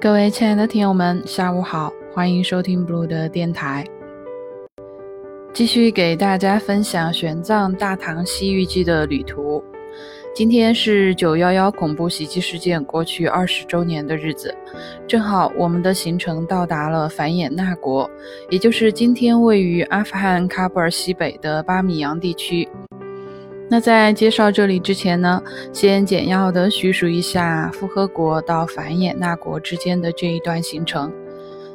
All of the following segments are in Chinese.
各位亲爱的听友们，下午好，欢迎收听 Blue 的电台。继续给大家分享玄奘大唐西域记的旅途。今天是九幺幺恐怖袭击事件过去二十周年的日子，正好我们的行程到达了凡衍那国，也就是今天位于阿富汗喀布尔西北的巴米扬地区。那在介绍这里之前呢，先简要的叙述一下复合国到繁衍那国之间的这一段行程。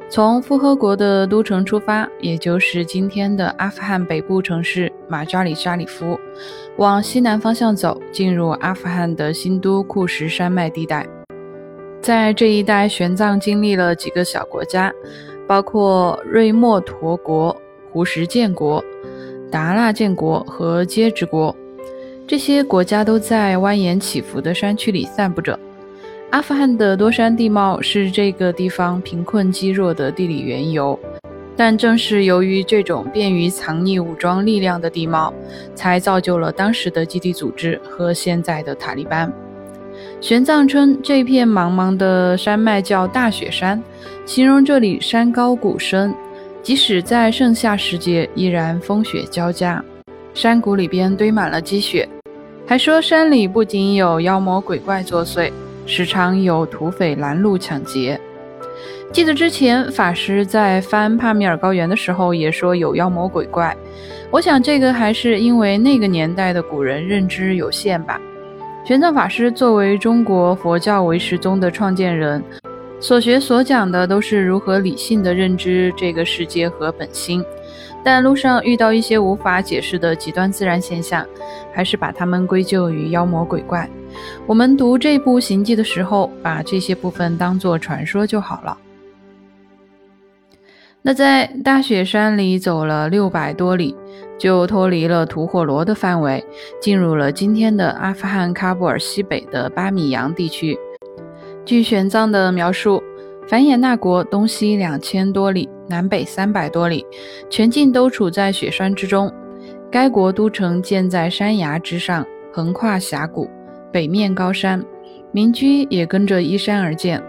从复合国的都城出发，也就是今天的阿富汗北部城市马扎里沙里夫，往西南方向走，进入阿富汗的新都库什山脉地带。在这一带，玄奘经历了几个小国家，包括瑞莫陀国、胡什建国、达腊建国和接之国。这些国家都在蜿蜒起伏的山区里散布着。阿富汗的多山地貌是这个地方贫困积弱的地理缘由，但正是由于这种便于藏匿武装力量的地貌，才造就了当时的基地组织和现在的塔利班。玄奘称这片茫茫的山脉叫大雪山，形容这里山高谷深，即使在盛夏时节依然风雪交加。山谷里边堆满了积雪，还说山里不仅有妖魔鬼怪作祟，时常有土匪拦路抢劫。记得之前法师在翻帕米尔高原的时候也说有妖魔鬼怪，我想这个还是因为那个年代的古人认知有限吧。玄奘法师作为中国佛教唯识宗的创建人，所学所讲的都是如何理性的认知这个世界和本心。但路上遇到一些无法解释的极端自然现象，还是把它们归咎于妖魔鬼怪。我们读这部行记的时候，把这些部分当作传说就好了。那在大雪山里走了六百多里，就脱离了吐火罗的范围，进入了今天的阿富汗喀布尔西北的巴米扬地区。据玄奘的描述。繁衍那国东西两千多里，南北三百多里，全境都处在雪山之中。该国都城建在山崖之上，横跨峡谷，北面高山，民居也跟着依山而建。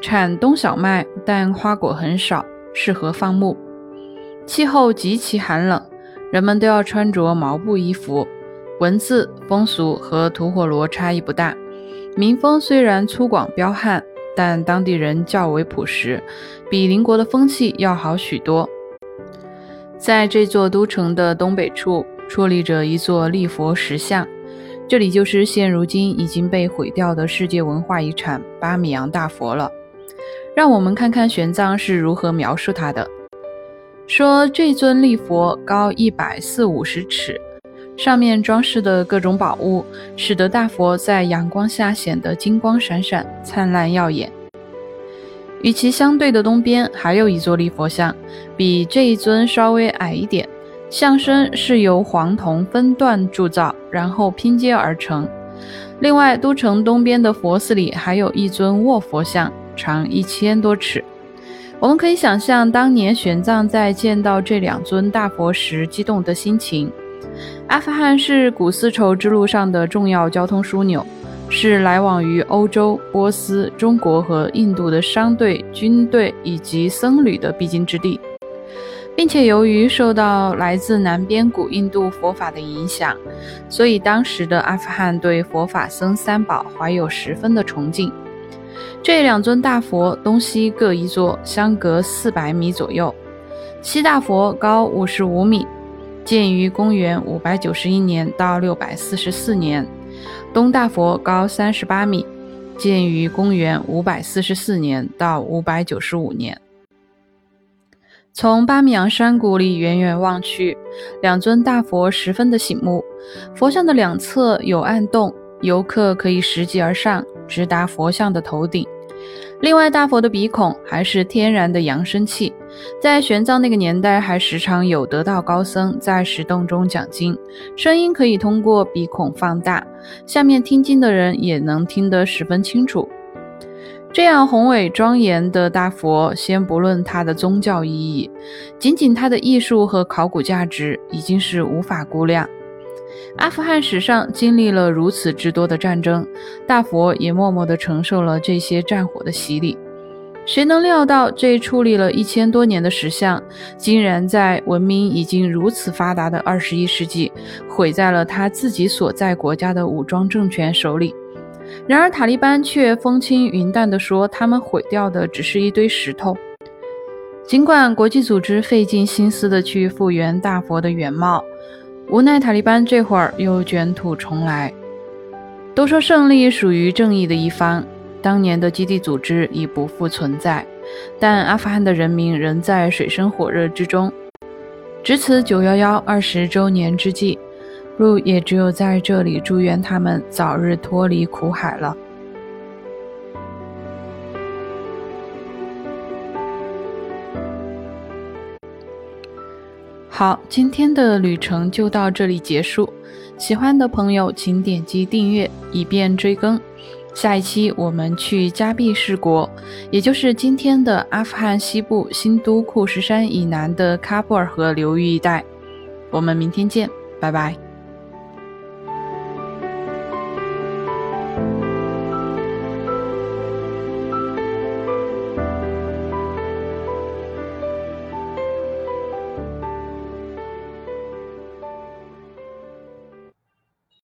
产冬小麦，但花果很少，适合放牧。气候极其寒冷，人们都要穿着毛布衣服。文字风俗和吐火罗差异不大，民风虽然粗犷彪悍。但当地人较为朴实，比邻国的风气要好许多。在这座都城的东北处，矗立着一座立佛石像，这里就是现如今已经被毁掉的世界文化遗产巴米扬大佛了。让我们看看玄奘是如何描述它的：说这尊立佛高一百四五十尺。上面装饰的各种宝物，使得大佛在阳光下显得金光闪闪、灿烂耀眼。与其相对的东边还有一座立佛像，比这一尊稍微矮一点，像身是由黄铜分段铸造，然后拼接而成。另外，都城东边的佛寺里还有一尊卧佛像，长一千多尺。我们可以想象当年玄奘在见到这两尊大佛时激动的心情。阿富汗是古丝绸之路上的重要交通枢纽，是来往于欧洲、波斯、中国和印度的商队、军队以及僧侣的必经之地，并且由于受到来自南边古印度佛法的影响，所以当时的阿富汗对佛法僧三宝怀有十分的崇敬。这两尊大佛东西各一座，相隔四百米左右，西大佛高五十五米。建于公元五百九十一年到六百四十四年，东大佛高三十八米，建于公元五百四十四年到五百九十五年。从巴米扬山谷里远远望去，两尊大佛十分的醒目，佛像的两侧有暗洞，游客可以拾级而上，直达佛像的头顶。另外，大佛的鼻孔还是天然的扬声器，在玄奘那个年代，还时常有得道高僧在石洞中讲经，声音可以通过鼻孔放大，下面听经的人也能听得十分清楚。这样宏伟庄严的大佛，先不论它的宗教意义，仅仅它的艺术和考古价值，已经是无法估量。阿富汗史上经历了如此之多的战争，大佛也默默地承受了这些战火的洗礼。谁能料到这处理了一千多年的石像，竟然在文明已经如此发达的二十一世纪，毁在了他自己所在国家的武装政权手里？然而塔利班却风轻云淡地说，他们毁掉的只是一堆石头。尽管国际组织费尽心思地去复原大佛的原貌，无奈塔利班这会儿又卷土重来。都说胜利属于正义的一方。当年的基地组织已不复存在，但阿富汗的人民仍在水深火热之中。值此九幺幺二十周年之际，路也只有在这里祝愿他们早日脱离苦海了。好，今天的旅程就到这里结束。喜欢的朋友请点击订阅，以便追更。下一期我们去加毕士国，也就是今天的阿富汗西部新都库什山以南的喀布尔河流域一带。我们明天见，拜拜。